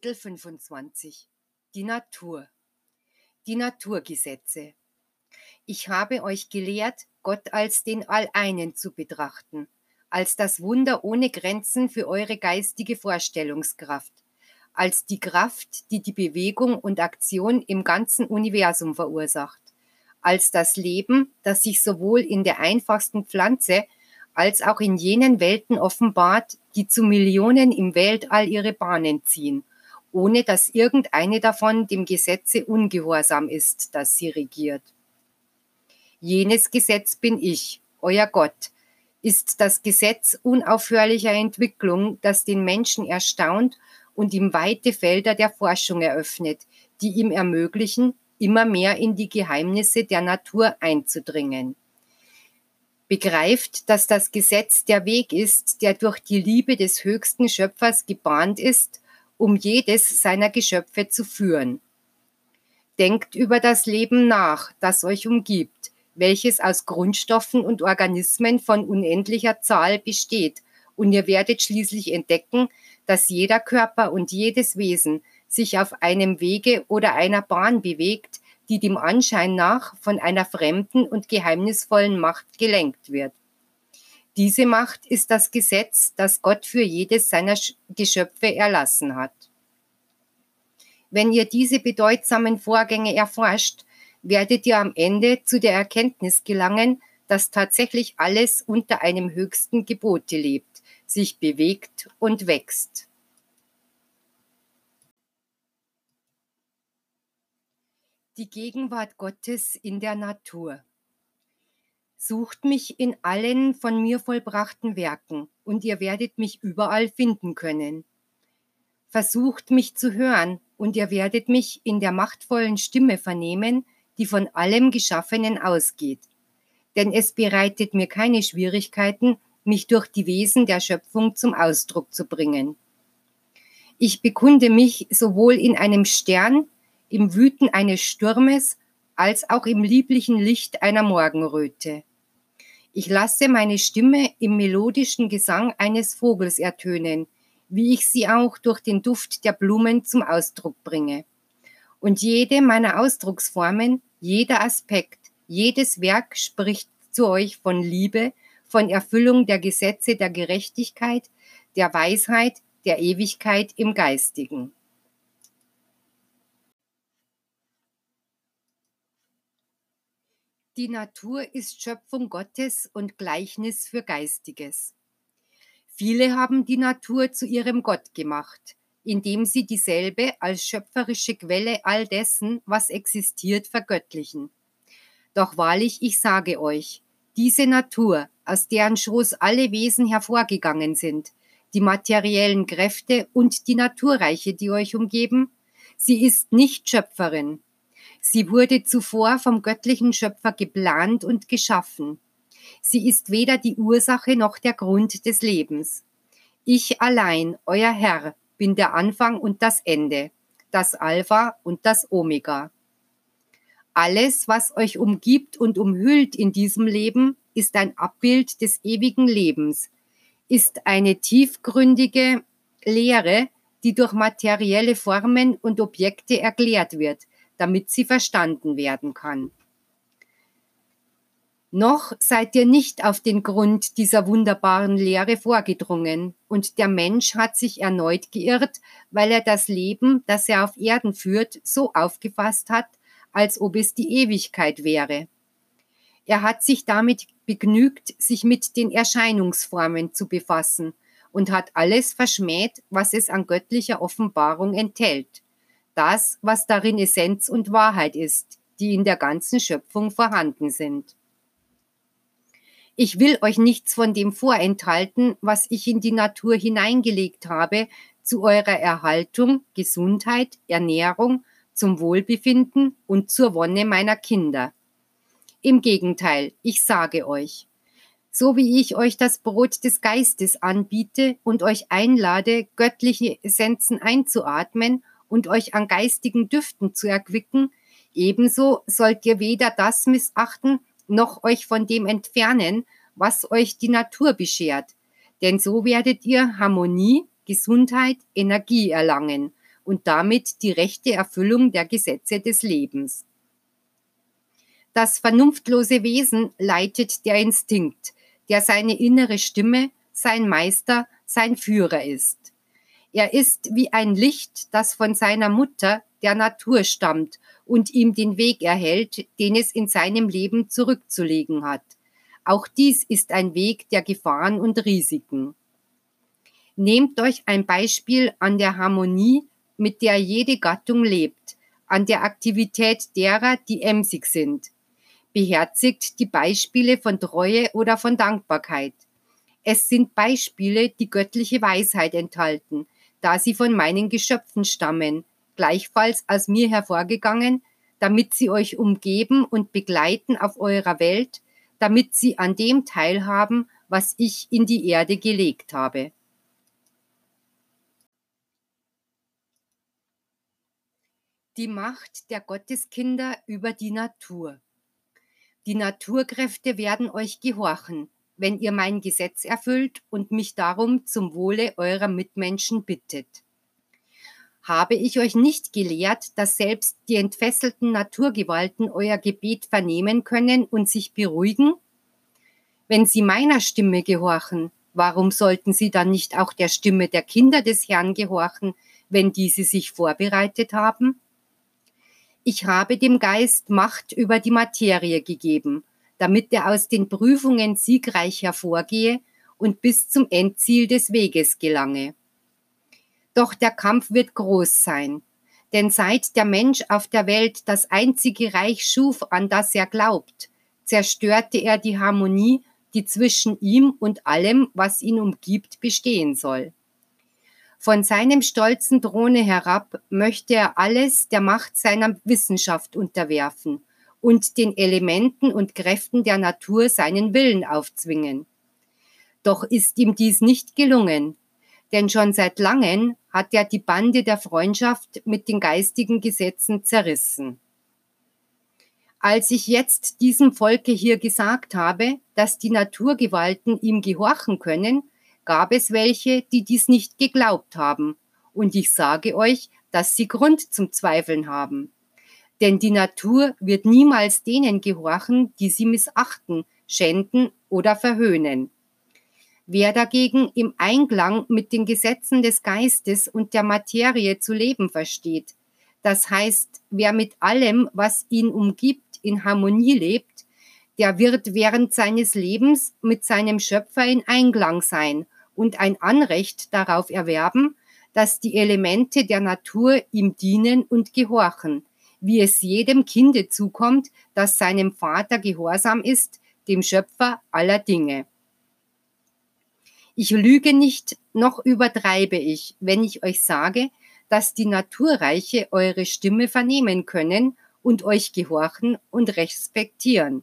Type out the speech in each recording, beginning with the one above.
Kapitel 25 Die Natur. Die Naturgesetze. Ich habe euch gelehrt, Gott als den Alleinen zu betrachten, als das Wunder ohne Grenzen für eure geistige Vorstellungskraft, als die Kraft, die die Bewegung und Aktion im ganzen Universum verursacht, als das Leben, das sich sowohl in der einfachsten Pflanze als auch in jenen Welten offenbart, die zu Millionen im Weltall ihre Bahnen ziehen, ohne dass irgendeine davon dem Gesetze ungehorsam ist, das sie regiert. Jenes Gesetz bin ich, euer Gott, ist das Gesetz unaufhörlicher Entwicklung, das den Menschen erstaunt und ihm weite Felder der Forschung eröffnet, die ihm ermöglichen, immer mehr in die Geheimnisse der Natur einzudringen begreift, dass das Gesetz der Weg ist, der durch die Liebe des höchsten Schöpfers gebahnt ist, um jedes seiner Geschöpfe zu führen. Denkt über das Leben nach, das euch umgibt, welches aus Grundstoffen und Organismen von unendlicher Zahl besteht, und ihr werdet schließlich entdecken, dass jeder Körper und jedes Wesen sich auf einem Wege oder einer Bahn bewegt, die dem Anschein nach von einer fremden und geheimnisvollen Macht gelenkt wird. Diese Macht ist das Gesetz, das Gott für jedes seiner Geschöpfe erlassen hat. Wenn ihr diese bedeutsamen Vorgänge erforscht, werdet ihr am Ende zu der Erkenntnis gelangen, dass tatsächlich alles unter einem höchsten Gebote lebt, sich bewegt und wächst. die Gegenwart Gottes in der Natur. Sucht mich in allen von mir vollbrachten Werken, und ihr werdet mich überall finden können. Versucht mich zu hören, und ihr werdet mich in der machtvollen Stimme vernehmen, die von allem Geschaffenen ausgeht. Denn es bereitet mir keine Schwierigkeiten, mich durch die Wesen der Schöpfung zum Ausdruck zu bringen. Ich bekunde mich sowohl in einem Stern im Wüten eines Sturmes als auch im lieblichen Licht einer Morgenröte. Ich lasse meine Stimme im melodischen Gesang eines Vogels ertönen, wie ich sie auch durch den Duft der Blumen zum Ausdruck bringe. Und jede meiner Ausdrucksformen, jeder Aspekt, jedes Werk spricht zu euch von Liebe, von Erfüllung der Gesetze der Gerechtigkeit, der Weisheit, der Ewigkeit im Geistigen. Die Natur ist Schöpfung Gottes und Gleichnis für Geistiges. Viele haben die Natur zu ihrem Gott gemacht, indem sie dieselbe als schöpferische Quelle all dessen, was existiert, vergöttlichen. Doch wahrlich, ich sage euch, diese Natur, aus deren Schoß alle Wesen hervorgegangen sind, die materiellen Kräfte und die Naturreiche, die euch umgeben, sie ist nicht Schöpferin, Sie wurde zuvor vom göttlichen Schöpfer geplant und geschaffen. Sie ist weder die Ursache noch der Grund des Lebens. Ich allein, euer Herr, bin der Anfang und das Ende, das Alpha und das Omega. Alles, was euch umgibt und umhüllt in diesem Leben, ist ein Abbild des ewigen Lebens, ist eine tiefgründige Lehre, die durch materielle Formen und Objekte erklärt wird, damit sie verstanden werden kann. Noch seid ihr nicht auf den Grund dieser wunderbaren Lehre vorgedrungen, und der Mensch hat sich erneut geirrt, weil er das Leben, das er auf Erden führt, so aufgefasst hat, als ob es die Ewigkeit wäre. Er hat sich damit begnügt, sich mit den Erscheinungsformen zu befassen und hat alles verschmäht, was es an göttlicher Offenbarung enthält das, was darin Essenz und Wahrheit ist, die in der ganzen Schöpfung vorhanden sind. Ich will euch nichts von dem vorenthalten, was ich in die Natur hineingelegt habe, zu eurer Erhaltung, Gesundheit, Ernährung, zum Wohlbefinden und zur Wonne meiner Kinder. Im Gegenteil, ich sage euch, so wie ich euch das Brot des Geistes anbiete und euch einlade, göttliche Essenzen einzuatmen und euch an geistigen Düften zu erquicken, ebenso sollt ihr weder das missachten, noch euch von dem entfernen, was euch die Natur beschert. Denn so werdet ihr Harmonie, Gesundheit, Energie erlangen, und damit die rechte Erfüllung der Gesetze des Lebens. Das vernunftlose Wesen leitet der Instinkt, der seine innere Stimme, sein Meister, sein Führer ist. Er ist wie ein Licht, das von seiner Mutter, der Natur, stammt und ihm den Weg erhält, den es in seinem Leben zurückzulegen hat. Auch dies ist ein Weg der Gefahren und Risiken. Nehmt euch ein Beispiel an der Harmonie, mit der jede Gattung lebt, an der Aktivität derer, die emsig sind. Beherzigt die Beispiele von Treue oder von Dankbarkeit. Es sind Beispiele, die göttliche Weisheit enthalten, da sie von meinen Geschöpfen stammen, gleichfalls aus mir hervorgegangen, damit sie euch umgeben und begleiten auf eurer Welt, damit sie an dem teilhaben, was ich in die Erde gelegt habe. Die Macht der Gotteskinder über die Natur. Die Naturkräfte werden euch gehorchen, wenn ihr mein Gesetz erfüllt und mich darum zum Wohle eurer Mitmenschen bittet. Habe ich euch nicht gelehrt, dass selbst die entfesselten Naturgewalten euer Gebet vernehmen können und sich beruhigen? Wenn sie meiner Stimme gehorchen, warum sollten sie dann nicht auch der Stimme der Kinder des Herrn gehorchen, wenn diese sich vorbereitet haben? Ich habe dem Geist Macht über die Materie gegeben, damit er aus den Prüfungen siegreich hervorgehe und bis zum Endziel des Weges gelange. Doch der Kampf wird groß sein, denn seit der Mensch auf der Welt das einzige Reich schuf, an das er glaubt, zerstörte er die Harmonie, die zwischen ihm und allem, was ihn umgibt, bestehen soll. Von seinem stolzen Throne herab möchte er alles der Macht seiner Wissenschaft unterwerfen und den Elementen und Kräften der Natur seinen Willen aufzwingen. Doch ist ihm dies nicht gelungen, denn schon seit langem hat er die Bande der Freundschaft mit den geistigen Gesetzen zerrissen. Als ich jetzt diesem Volke hier gesagt habe, dass die Naturgewalten ihm gehorchen können, gab es welche, die dies nicht geglaubt haben. Und ich sage euch, dass sie Grund zum Zweifeln haben. Denn die Natur wird niemals denen gehorchen, die sie missachten, schänden oder verhöhnen. Wer dagegen im Einklang mit den Gesetzen des Geistes und der Materie zu leben versteht, das heißt, wer mit allem, was ihn umgibt, in Harmonie lebt, der wird während seines Lebens mit seinem Schöpfer in Einklang sein und ein Anrecht darauf erwerben, dass die Elemente der Natur ihm dienen und gehorchen, wie es jedem Kinde zukommt, das seinem Vater gehorsam ist, dem Schöpfer aller Dinge. Ich lüge nicht, noch übertreibe ich, wenn ich euch sage, dass die Naturreiche eure Stimme vernehmen können und euch gehorchen und respektieren.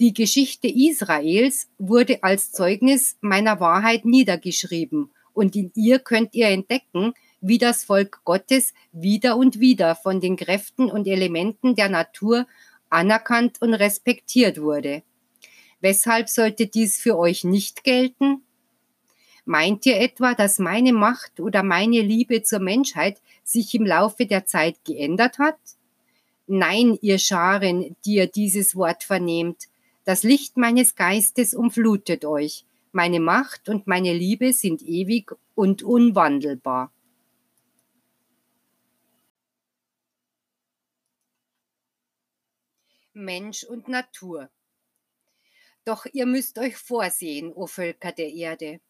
Die Geschichte Israels wurde als Zeugnis meiner Wahrheit niedergeschrieben und in ihr könnt ihr entdecken, wie das Volk Gottes wieder und wieder von den Kräften und Elementen der Natur anerkannt und respektiert wurde. Weshalb sollte dies für euch nicht gelten? Meint ihr etwa, dass meine Macht oder meine Liebe zur Menschheit sich im Laufe der Zeit geändert hat? Nein, ihr Scharen, die ihr dieses Wort vernehmt, das Licht meines Geistes umflutet euch. Meine Macht und meine Liebe sind ewig und unwandelbar. Mensch und Natur. Doch ihr müsst euch vorsehen, o Völker der Erde.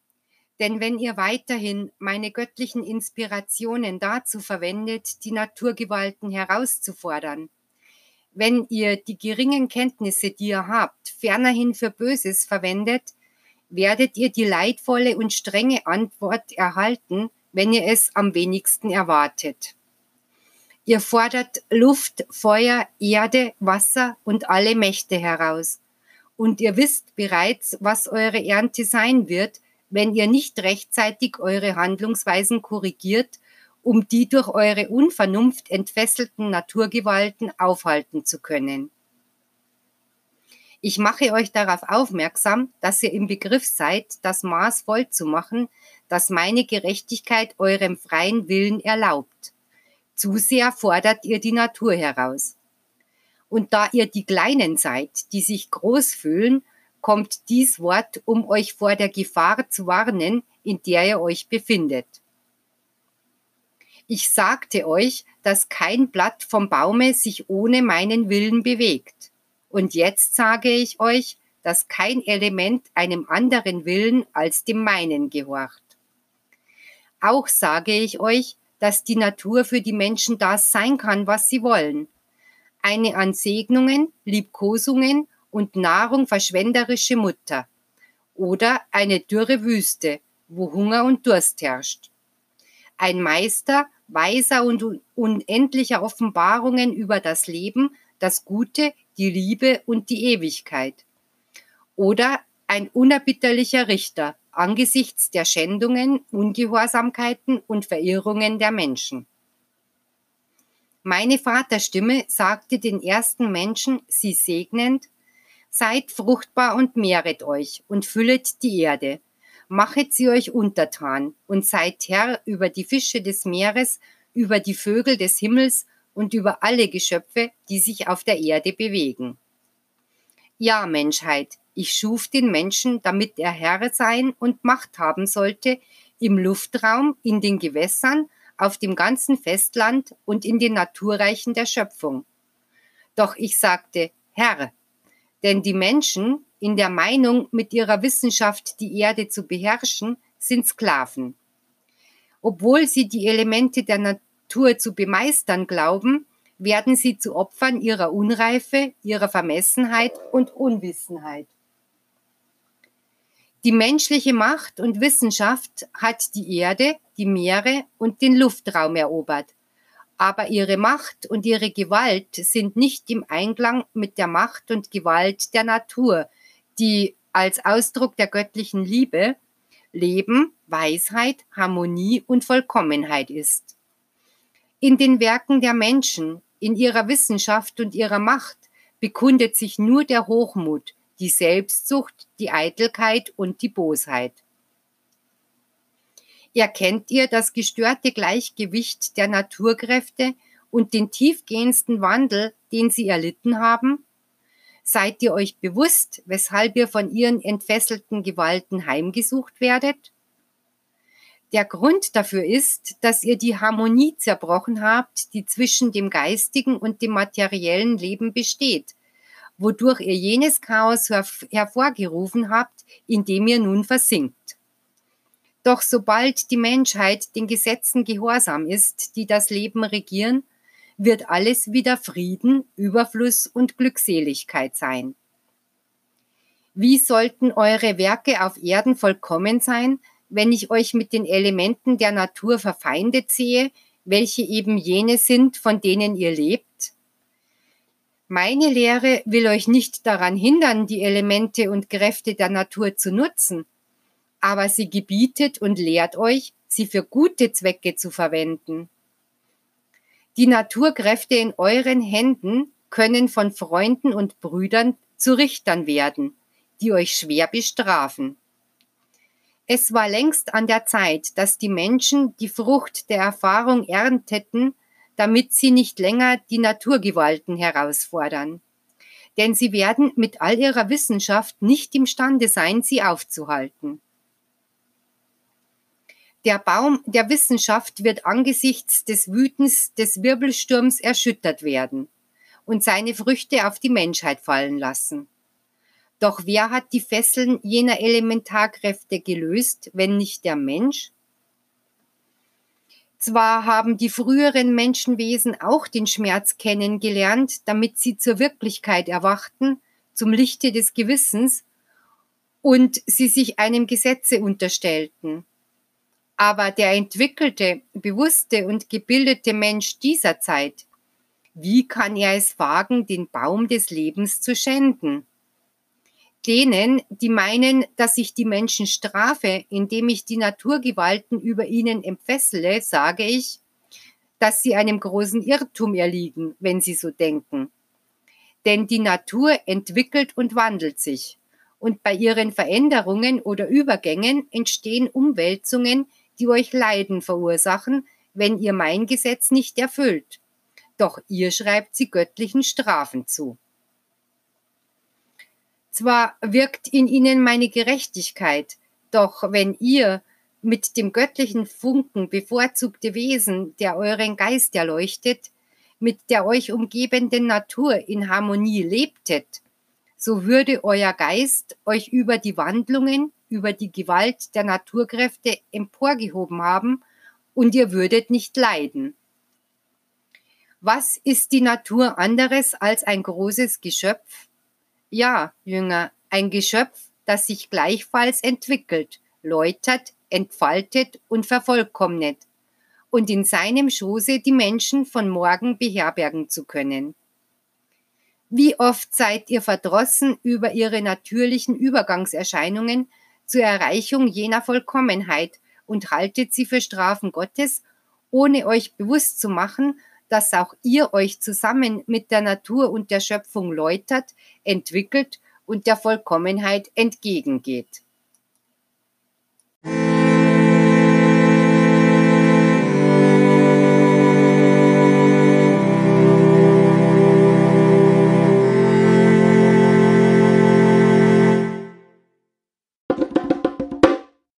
Denn wenn ihr weiterhin meine göttlichen Inspirationen dazu verwendet, die Naturgewalten herauszufordern, wenn ihr die geringen Kenntnisse, die ihr habt, fernerhin für Böses verwendet, werdet ihr die leidvolle und strenge Antwort erhalten, wenn ihr es am wenigsten erwartet. Ihr fordert Luft, Feuer, Erde, Wasser und alle Mächte heraus. Und ihr wisst bereits, was eure Ernte sein wird, wenn ihr nicht rechtzeitig eure Handlungsweisen korrigiert um die durch eure Unvernunft entfesselten Naturgewalten aufhalten zu können. Ich mache euch darauf aufmerksam, dass ihr im Begriff seid, das Maß voll zu machen, das meine Gerechtigkeit eurem freien Willen erlaubt. Zu sehr fordert ihr die Natur heraus. Und da ihr die Kleinen seid, die sich groß fühlen, kommt dies Wort, um euch vor der Gefahr zu warnen, in der ihr euch befindet. Ich sagte euch, dass kein Blatt vom Baume sich ohne meinen Willen bewegt. Und jetzt sage ich euch, dass kein Element einem anderen Willen als dem meinen gehorcht. Auch sage ich euch, dass die Natur für die Menschen das sein kann, was sie wollen. Eine an Segnungen, Liebkosungen und Nahrung verschwenderische Mutter. Oder eine dürre Wüste, wo Hunger und Durst herrscht. Ein Meister weiser und unendlicher Offenbarungen über das Leben, das Gute, die Liebe und die Ewigkeit. Oder ein unerbitterlicher Richter angesichts der Schändungen, Ungehorsamkeiten und Verirrungen der Menschen. Meine Vaterstimme sagte den ersten Menschen, sie segnend, Seid fruchtbar und mehret euch und füllet die Erde machet sie euch untertan und seid Herr über die Fische des Meeres, über die Vögel des Himmels und über alle Geschöpfe, die sich auf der Erde bewegen. Ja, Menschheit, ich schuf den Menschen, damit er Herr sein und Macht haben sollte im Luftraum, in den Gewässern, auf dem ganzen Festland und in den Naturreichen der Schöpfung. Doch ich sagte, Herr, denn die Menschen, in der Meinung, mit ihrer Wissenschaft die Erde zu beherrschen, sind Sklaven. Obwohl sie die Elemente der Natur zu bemeistern glauben, werden sie zu Opfern ihrer Unreife, ihrer Vermessenheit und Unwissenheit. Die menschliche Macht und Wissenschaft hat die Erde, die Meere und den Luftraum erobert. Aber ihre Macht und ihre Gewalt sind nicht im Einklang mit der Macht und Gewalt der Natur, die als Ausdruck der göttlichen Liebe Leben, Weisheit, Harmonie und Vollkommenheit ist. In den Werken der Menschen, in ihrer Wissenschaft und ihrer Macht bekundet sich nur der Hochmut, die Selbstsucht, die Eitelkeit und die Bosheit. Erkennt ihr das gestörte Gleichgewicht der Naturkräfte und den tiefgehendsten Wandel, den sie erlitten haben? Seid ihr euch bewusst, weshalb ihr von ihren entfesselten Gewalten heimgesucht werdet? Der Grund dafür ist, dass ihr die Harmonie zerbrochen habt, die zwischen dem geistigen und dem materiellen Leben besteht, wodurch ihr jenes Chaos hervorgerufen habt, in dem ihr nun versinkt. Doch sobald die Menschheit den Gesetzen gehorsam ist, die das Leben regieren, wird alles wieder Frieden, Überfluss und Glückseligkeit sein. Wie sollten eure Werke auf Erden vollkommen sein, wenn ich euch mit den Elementen der Natur verfeindet sehe, welche eben jene sind, von denen ihr lebt? Meine Lehre will euch nicht daran hindern, die Elemente und Kräfte der Natur zu nutzen, aber sie gebietet und lehrt euch, sie für gute Zwecke zu verwenden. Die Naturkräfte in euren Händen können von Freunden und Brüdern zu Richtern werden, die euch schwer bestrafen. Es war längst an der Zeit, dass die Menschen die Frucht der Erfahrung ernteten, damit sie nicht länger die Naturgewalten herausfordern. Denn sie werden mit all ihrer Wissenschaft nicht imstande sein, sie aufzuhalten. Der Baum der Wissenschaft wird angesichts des Wütens des Wirbelsturms erschüttert werden und seine Früchte auf die Menschheit fallen lassen. Doch wer hat die Fesseln jener Elementarkräfte gelöst, wenn nicht der Mensch? Zwar haben die früheren Menschenwesen auch den Schmerz kennengelernt, damit sie zur Wirklichkeit erwachten, zum Lichte des Gewissens, und sie sich einem Gesetze unterstellten. Aber der entwickelte, bewusste und gebildete Mensch dieser Zeit, wie kann er es wagen, den Baum des Lebens zu schänden? Denen, die meinen, dass ich die Menschen strafe, indem ich die Naturgewalten über ihnen entfessele, sage ich, dass sie einem großen Irrtum erliegen, wenn sie so denken. Denn die Natur entwickelt und wandelt sich. Und bei ihren Veränderungen oder Übergängen entstehen Umwälzungen, die euch Leiden verursachen, wenn ihr mein Gesetz nicht erfüllt. Doch ihr schreibt sie göttlichen Strafen zu. Zwar wirkt in ihnen meine Gerechtigkeit, doch wenn ihr mit dem göttlichen Funken bevorzugte Wesen, der euren Geist erleuchtet, mit der euch umgebenden Natur in Harmonie lebtet, so würde euer Geist euch über die Wandlungen, über die Gewalt der Naturkräfte emporgehoben haben und ihr würdet nicht leiden. Was ist die Natur anderes als ein großes Geschöpf? Ja, Jünger, ein Geschöpf, das sich gleichfalls entwickelt, läutert, entfaltet und vervollkommnet und in seinem Schoße die Menschen von morgen beherbergen zu können. Wie oft seid ihr verdrossen über ihre natürlichen Übergangserscheinungen zur Erreichung jener Vollkommenheit und haltet sie für Strafen Gottes, ohne euch bewusst zu machen, dass auch ihr euch zusammen mit der Natur und der Schöpfung läutert, entwickelt und der Vollkommenheit entgegengeht.